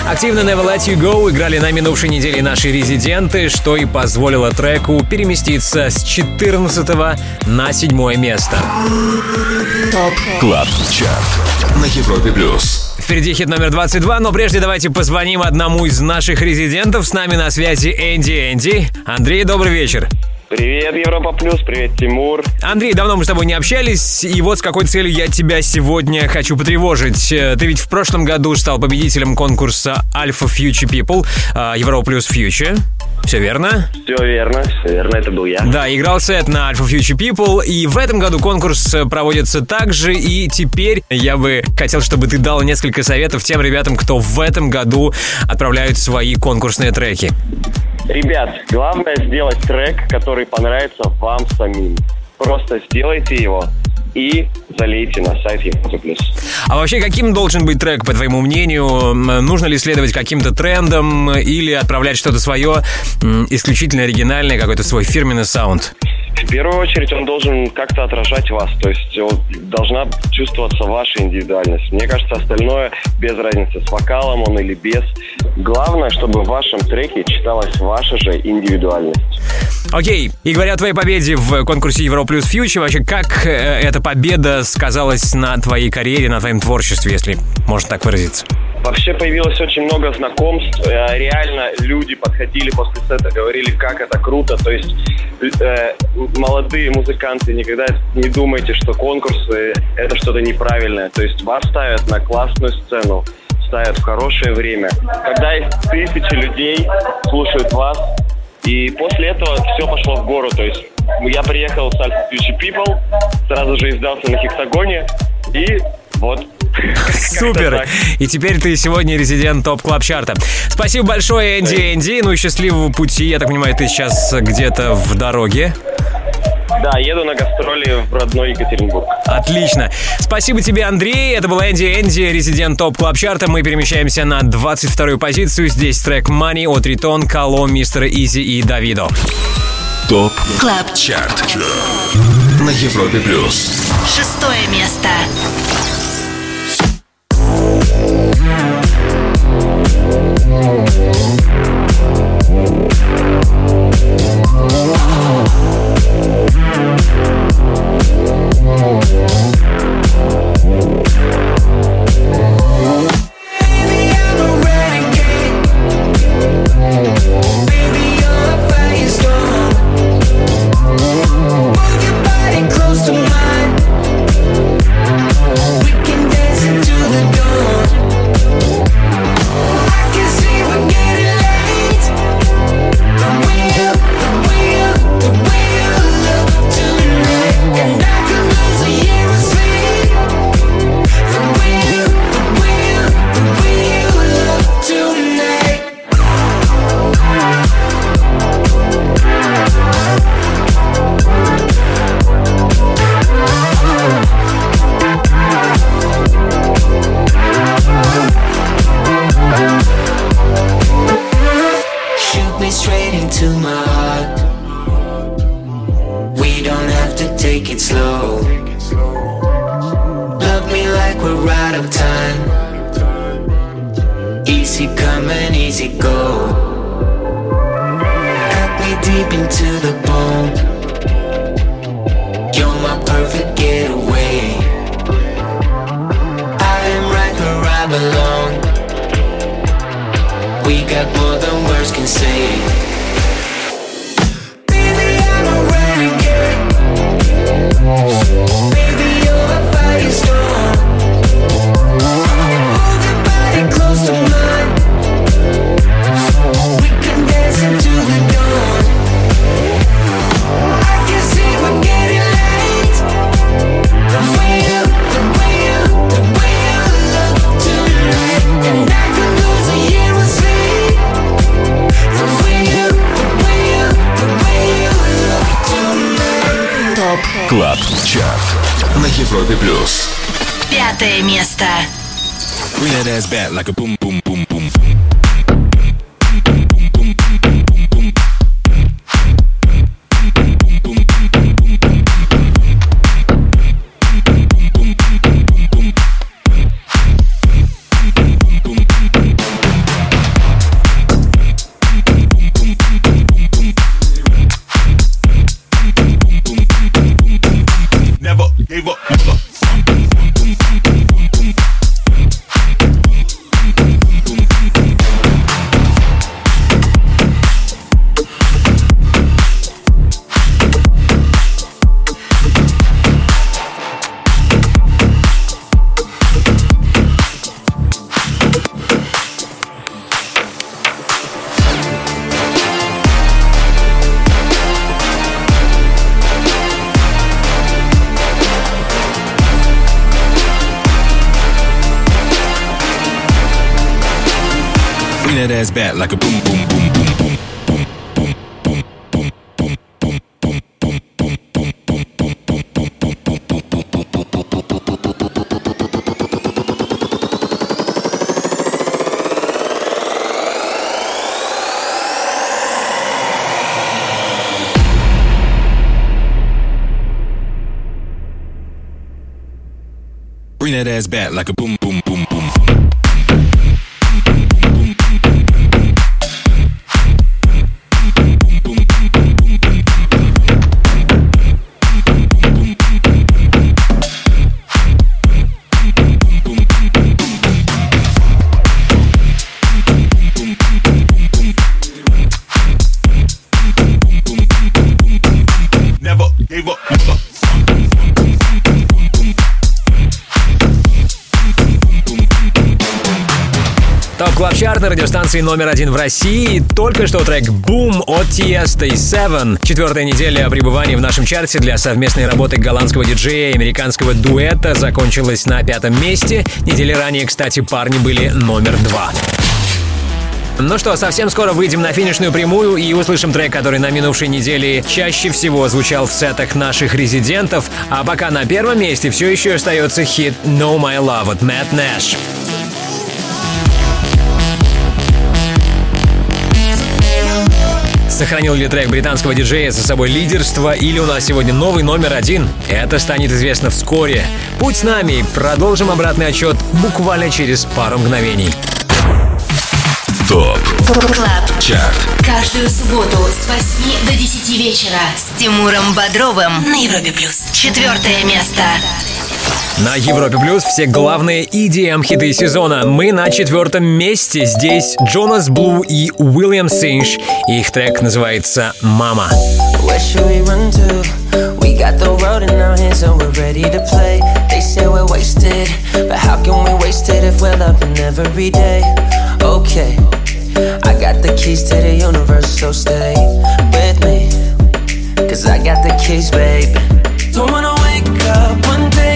Активно Never Let You Go играли на минувшей неделе наши резиденты, что и позволило треку переместиться с 14 на седьмое место. Top Club ЧАРТ на Европе Плюс. Впереди хит номер 22, но прежде давайте позвоним одному из наших резидентов. С нами на связи Энди Энди. Андрей, добрый вечер. Привет, Европа Плюс, привет, Тимур. Андрей, давно мы с тобой не общались, и вот с какой целью я тебя сегодня хочу потревожить. Э, Ты ведь в прошлом году стал победителем конкурса Alpha Future People, э, Европа Плюс Future. Все верно? Все верно, все верно, это был я. Да, играл сет на Alpha Future People, и в этом году конкурс э, проводится также, и теперь я бы хотел, чтобы ты дал несколько советов тем ребятам, кто в этом году отправляют свои конкурсные треки. Ребят, главное сделать трек, который понравится вам самим. Просто сделайте его и залейте на сайт Европа Плюс. А вообще, каким должен быть трек, по твоему мнению? Нужно ли следовать каким-то трендам или отправлять что-то свое, исключительно оригинальное, какой-то свой фирменный саунд? В первую очередь он должен как-то отражать вас, то есть вот должна чувствоваться ваша индивидуальность. Мне кажется, остальное без разницы, с вокалом он или без. Главное, чтобы в вашем треке читалась ваша же индивидуальность. Окей, и говоря о твоей победе в конкурсе Европа Плюс Фьючер, вообще, как э, эта победа сказалась на твоей карьере, на твоем творчестве, если можно так выразиться? Вообще появилось очень много знакомств. Э, Реально люди подходили после сета, говорили, как это круто. То есть э, молодые музыканты никогда не думайте, что конкурсы это что-то неправильное. То есть вас ставят на классную сцену, ставят в хорошее время. Когда тысячи людей, слушают вас, и после этого все пошло в гору. То есть я приехал с Future People, сразу же издался на Хексагоне, и вот. Супер! И теперь ты сегодня резидент топ клаб чарта. Спасибо большое, Энди Энди. Ну и счастливого пути. Я так понимаю, ты сейчас где-то в дороге. Да, еду на гастроли в родной Екатеринбург. Отлично. Спасибо тебе, Андрей. Это был Энди Энди, резидент Top Club чарта. Мы перемещаемся на 22-ю позицию. Здесь трек Money от Riton, Kah-Lo, Mr Eazi и Davido. Top Club ЧАРТ на Европе Плюс. Шестое место. That ass back like a boom, на радиостанции номер один в России. Только что трек Boom от Tiesto и Seven. Четвертая неделя пребывания в нашем чарте для совместной работы голландского диджея и американского дуэта закончилась на пятом месте. Недели ранее, кстати, парни были номер два. Ну что, совсем скоро выйдем на финишную прямую и услышим трек, который на минувшей неделе чаще всего звучал в сетах наших резидентов. А пока на первом месте все еще остается хит No My Love от Matt Nash. Сохранил ли трек британского диджея за собой лидерство или у нас сегодня новый номер один? Это станет известно вскоре. Будь с нами. Продолжим обратный отсчет буквально через пару мгновений. Top Club Chart Каждую субботу с 8 до 10 вечера с Тимуром Бодровым на Европе плюс. Четвертое место. На Европе Плюс все главные EDM-хиты сезона. Мы на четвертом месте. Здесь Jonas Blue и William Singe. Их трек называется «Мама». I got the keys to the universe, so stay with me. Cause I got the keys, babe. Don't wanna wake up one day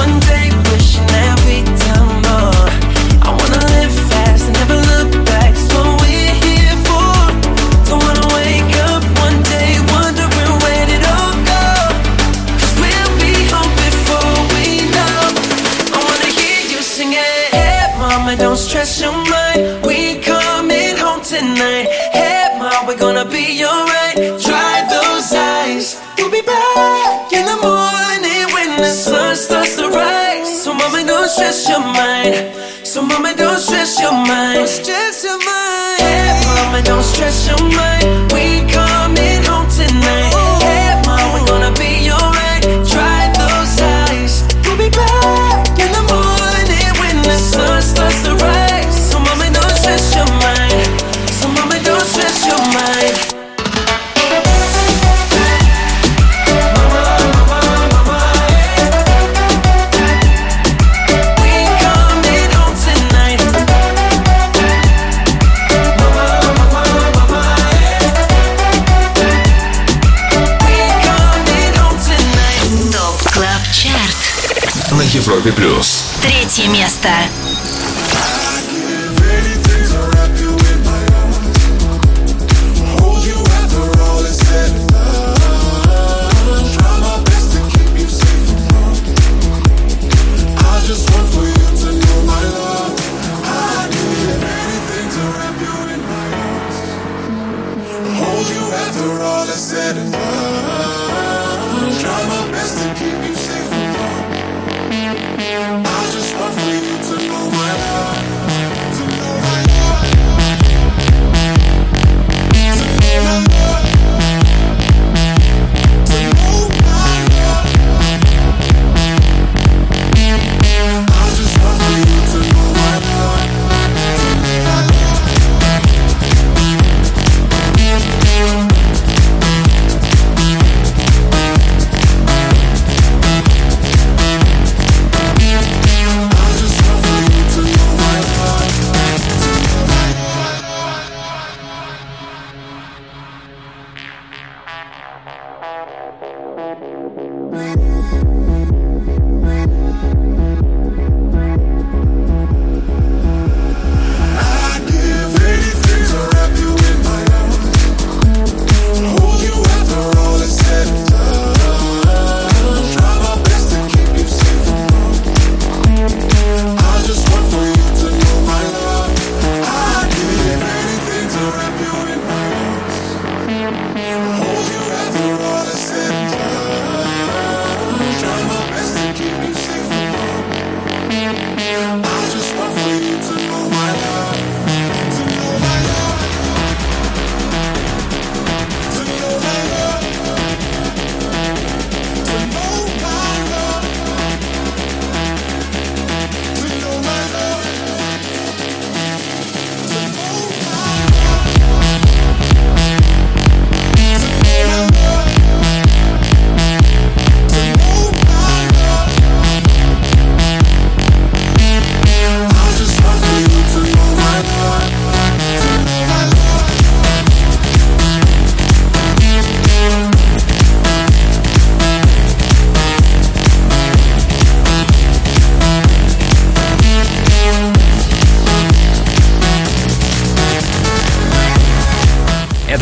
stress your mind. So, mama, don't stress your mind. Don't stress your mind. Hey, mama, don't stress your mind. Европе Плюс. Третье место.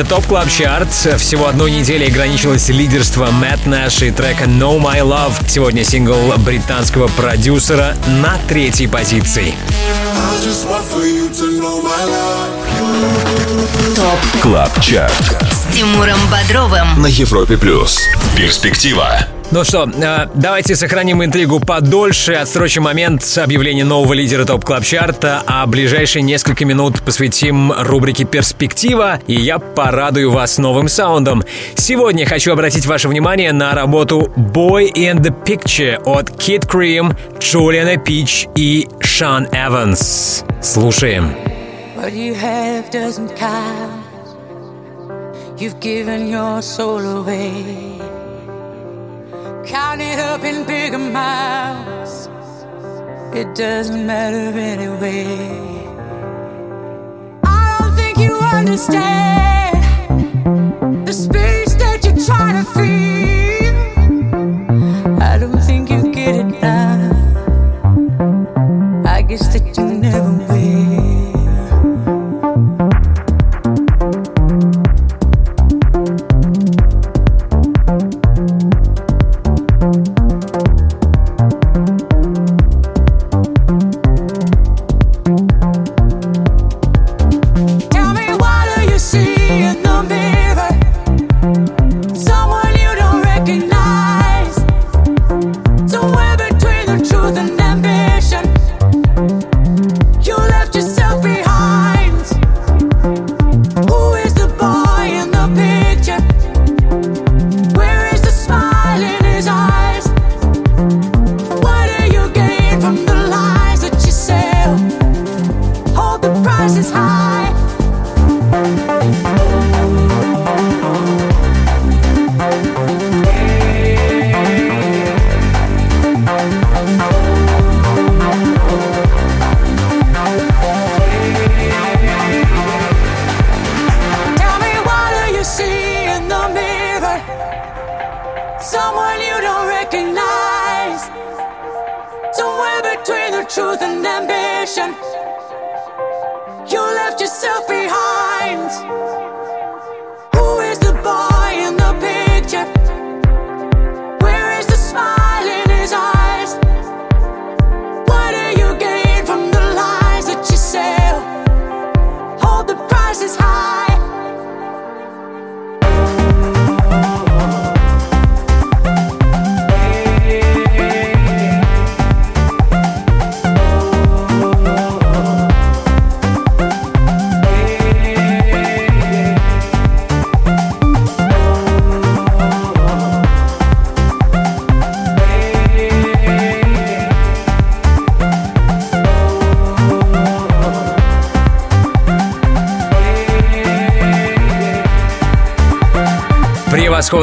Top Club Chart. Всего одной недели ограничилось лидерство Matt Nash и трека No My Love. Сегодня сингл британского продюсера на третьей позиции. Top Club Chart. С Тимуром Бодровым. На Европе Плюс. Перспектива. Ну что, э, давайте сохраним интригу подольше, отсрочим момент объявления нового лидера Top Club Chart а, а ближайшие несколько минут посвятим рубрике «Перспектива», и я порадую вас новым саундом. Сегодня хочу обратить ваше внимание на работу «Boy in the Picture» от Kid Cream, Джулиана Пич и Шан Эванс. Слушаем. What you have doesn't count. You've given your soul away. Count it up in bigger miles. It doesn't matter anyway. I don't think you understand the space that you're trying to feed.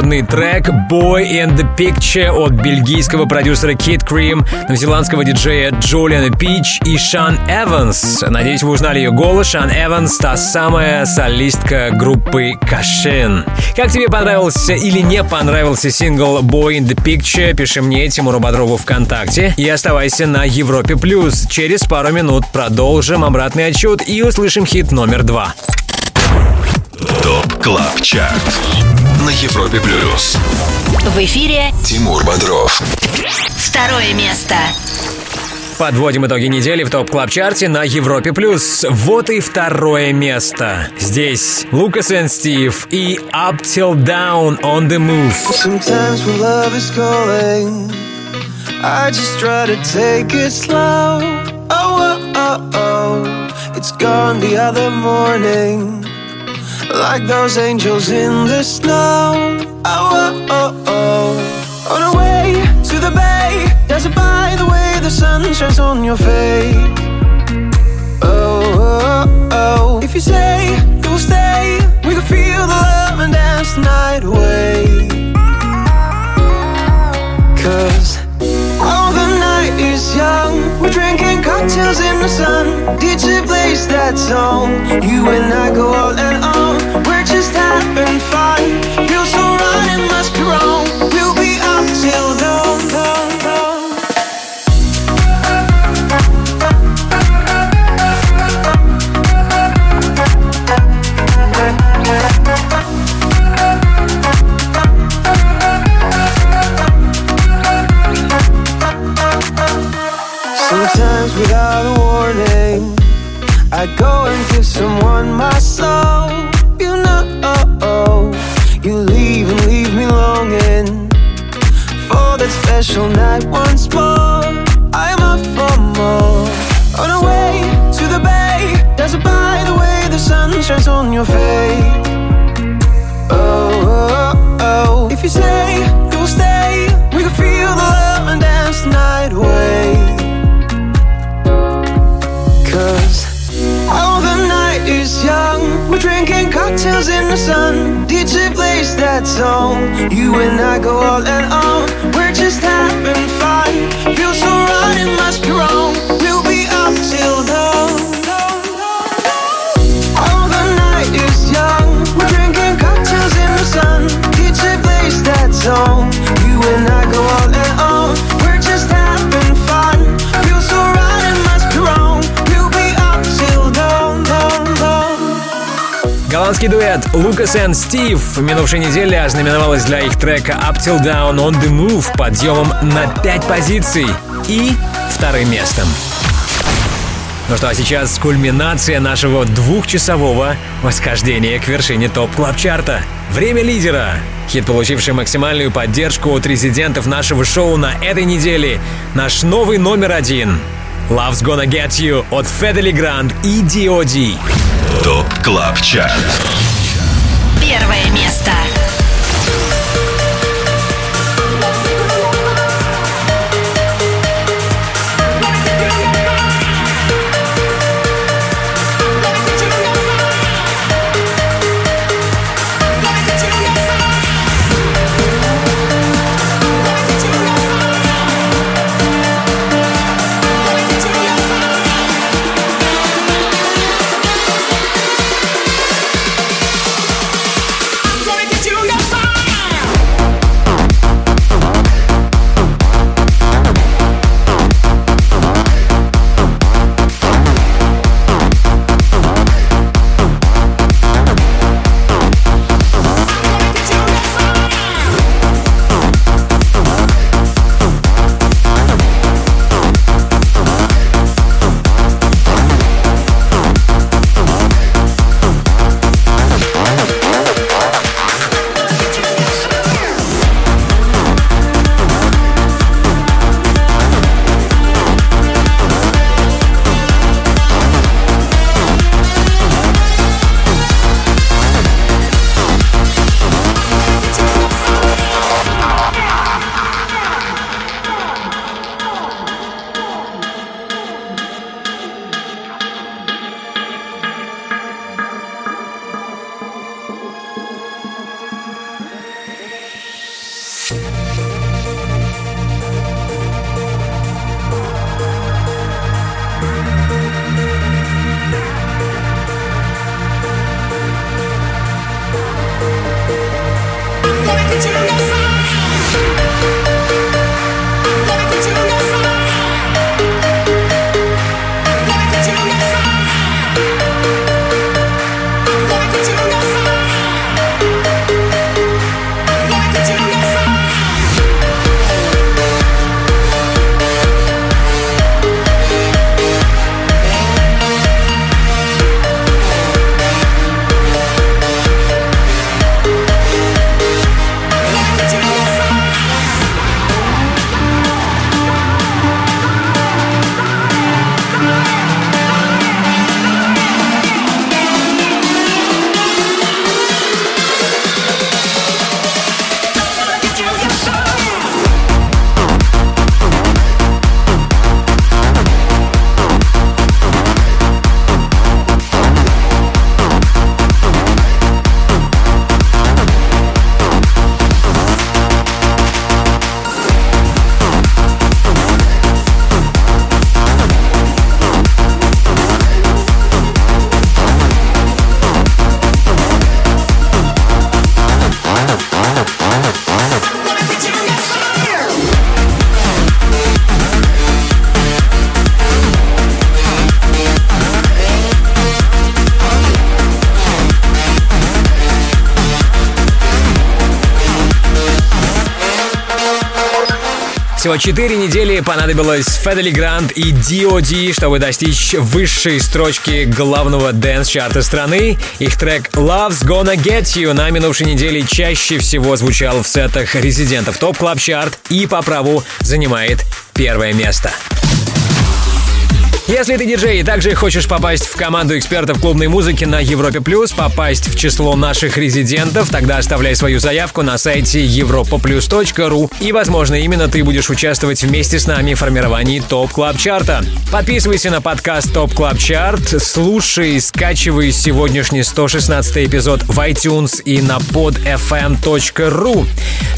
Превосходный трек Boy in the Picture от бельгийского продюсера Kid Cream, новозеландского диджея Джулиана Пич и Шан Эванс. Надеюсь, вы узнали ее голос. Шан Эванс — та самая солистка группы Кашин. Как тебе понравился или не понравился сингл Boy in the Picture, пиши мне Тимуру Бодрову ВКонтакте и оставайся на Европе+. плюс. Через пару минут продолжим обратный отчет и услышим хит номер два. ТОП КЛАБ ЧАРТ на Европе Плюс. В эфире Тимур Бодров. второе место. Подводим итоги недели в топ клаб чарте на Европе плюс. Вот и второе место. Здесь Лукас и Стив и Up Till Down on the Move. Sometimes when love is calling, I just try to take it slow. Oh, oh, oh, oh. It's gone the other morning. Like those angels in the snow. Oh, oh, oh, oh. On our way to the bay, dancing by the way the sun shines on your face. Oh, oh, oh. If you say you will stay, we can feel the love and dance the night away. Cause is young. We're drinking cocktails in the sun. DJ plays that song. You and I go all and on. We're just having fun. zone. You and I go all in. Голландский дуэт Лукас и Стив в минувшей неделе ознаменовалась для их трека Up Till Down on the Move подъемом на 5 позиций и вторым местом. Ну что, а сейчас кульминация нашего двухчасового восхождения к вершине топ клаб чарта Время лидера. Хит, получивший максимальную поддержку от резидентов нашего шоу на этой неделе. Наш новый номер один. Love's Gonna Get You от Федели Гранд и D.O.D. ТОП КЛАБ ЧАРТ Первое место. Всего 4 недели понадобилось Fedde Le Grand и D.O.D., чтобы достичь высшей строчки главного dance-чарта страны. Их трек Love's Gonna Get You на минувшей неделе чаще всего звучал в сетах резидентов Top Club Chart и по праву занимает первое место. Если ты диджей и также хочешь попасть в команду экспертов клубной музыки на Европе Плюс, попасть в число наших резидентов, тогда оставляй свою заявку на сайте europaplus.ru и, возможно, именно ты будешь участвовать вместе с нами в формировании Top Club Chart а. Подписывайся на подкаст Top Club Chart, слушай, скачивай сегодняшний 116 эпизод в iTunes и на podfm.ru.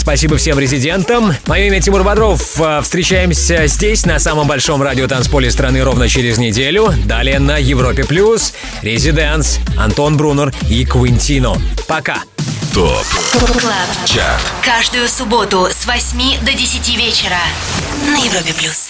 Спасибо всем резидентам. Мое имя Тимур Бодров. Встречаемся здесь, на самом большом радиотанцполе страны ровно через неделю. Далее на Европе Плюс, Residence, Антон Брунер и Quintino. Пока. Top Club Chart Каждую субботу с 8 до 10 вечера на Европе Плюс.